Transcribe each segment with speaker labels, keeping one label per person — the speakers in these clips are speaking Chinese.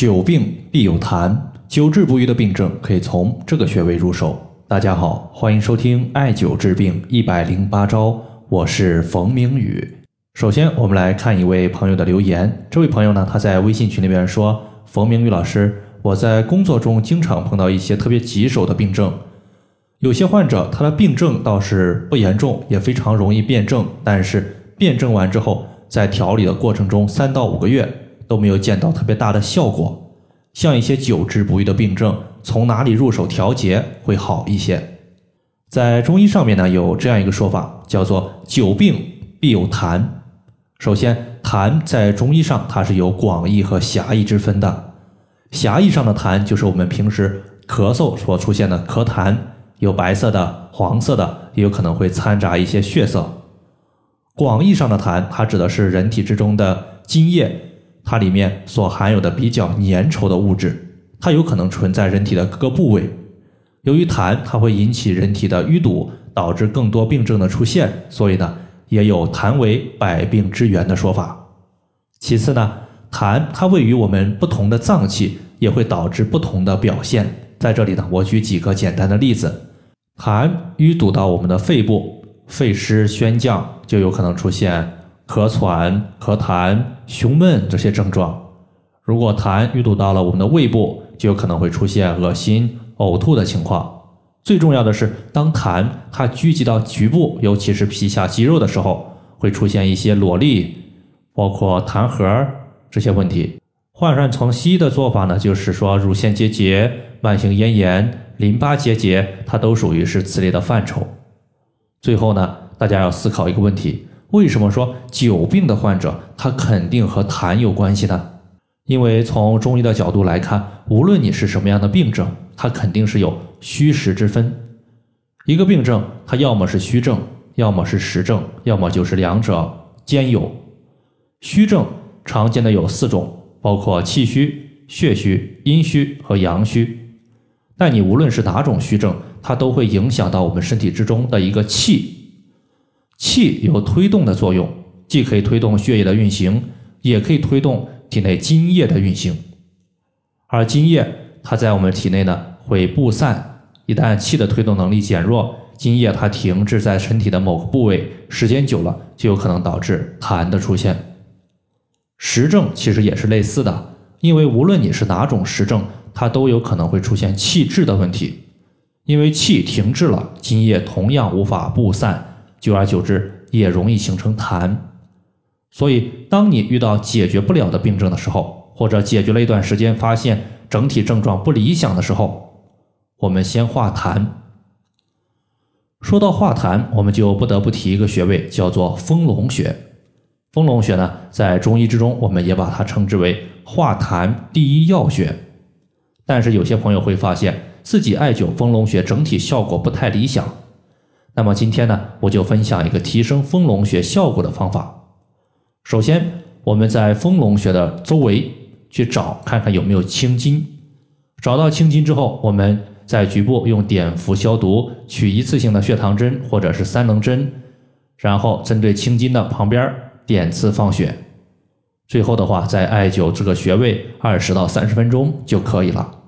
Speaker 1: 久病必有痰，久治不愈的病症可以从这个穴位入手。大家好，欢迎收听艾灸治病一百零八招，我是冯明宇。首先，我们来看一位朋友的留言。这位朋友呢，他在微信群里边说：“冯明宇老师，我在工作中经常碰到一些特别棘手的病症，有些患者他的病症倒是不严重，也非常容易辩证，但是辩证完之后，在调理的过程中，三到五个月。”都没有见到特别大的效果，像一些久治不愈的病症，从哪里入手调节会好一些？在中医上面呢，有这样一个说法，叫做“久病必有痰”。首先，痰在中医上它是有广义和狭义之分的。狭义上的痰就是我们平时咳嗽所出现的咳痰，有白色的、黄色的，也有可能会掺杂一些血色。广义上的痰，它指的是人体之中的津液。它里面所含有的比较粘稠的物质，它有可能存在人体的各个部位。由于痰它会引起人体的淤堵，导致更多病症的出现，所以呢，也有痰为百病之源的说法。其次呢，痰它位于我们不同的脏器，也会导致不同的表现。在这里呢，我举几个简单的例子：痰淤堵到我们的肺部，肺湿宣降，就有可能出现。咳喘、咳痰、胸闷这些症状，如果痰淤堵到了我们的胃部，就有可能会出现恶心、呕吐的情况。最重要的是，当痰它聚集到局部，尤其是皮下肌肉的时候，会出现一些裸粒，包括痰核这些问题。换算成西医的做法呢，就是说乳腺结节、慢性咽炎、淋巴结节，它都属于是此类的范畴。最后呢，大家要思考一个问题。为什么说久病的患者他肯定和痰有关系呢？因为从中医的角度来看，无论你是什么样的病症，它肯定是有虚实之分。一个病症，它要么是虚症，要么是实症，要么就是两者兼有。虚症常见的有四种，包括气虚、血虚、阴虚和阳虚。但你无论是哪种虚症，它都会影响到我们身体之中的一个气。气有推动的作用，既可以推动血液的运行，也可以推动体内津液的运行。而津液它在我们体内呢会布散，一旦气的推动能力减弱，津液它停滞在身体的某个部位，时间久了就有可能导致痰的出现。实症其实也是类似的，因为无论你是哪种实症，它都有可能会出现气滞的问题，因为气停滞了，津液同样无法布散。久而久之，也容易形成痰。所以，当你遇到解决不了的病症的时候，或者解决了一段时间，发现整体症状不理想的时候，我们先化痰。说到化痰，我们就不得不提一个穴位，叫做丰隆穴。丰隆穴呢，在中医之中，我们也把它称之为化痰第一要穴。但是，有些朋友会发现自己艾灸丰隆穴，整体效果不太理想。那么今天呢，我就分享一个提升丰隆穴效果的方法。首先，我们在丰隆穴的周围去找，看看有没有青筋。找到青筋之后，我们在局部用碘伏消毒，取一次性的血糖针或者是三棱针，然后针对青筋的旁边点刺放血。最后的话，再艾灸这个穴位二十到三十分钟就可以了。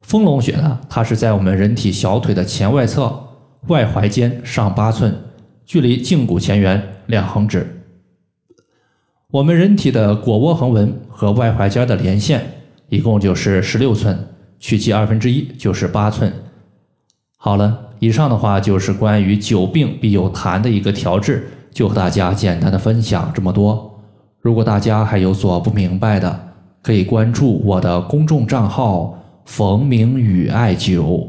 Speaker 1: 丰隆穴呢，它是在我们人体小腿的前外侧。外踝尖上八寸，距离胫骨前缘两横指。我们人体的腘窝横纹和外踝尖的连线一共就是十六寸，取其二分之一就是八寸。好了，以上的话就是关于久病必有痰的一个调治，就和大家简单的分享这么多。如果大家还有所不明白的，可以关注我的公众账号“冯明宇艾灸”。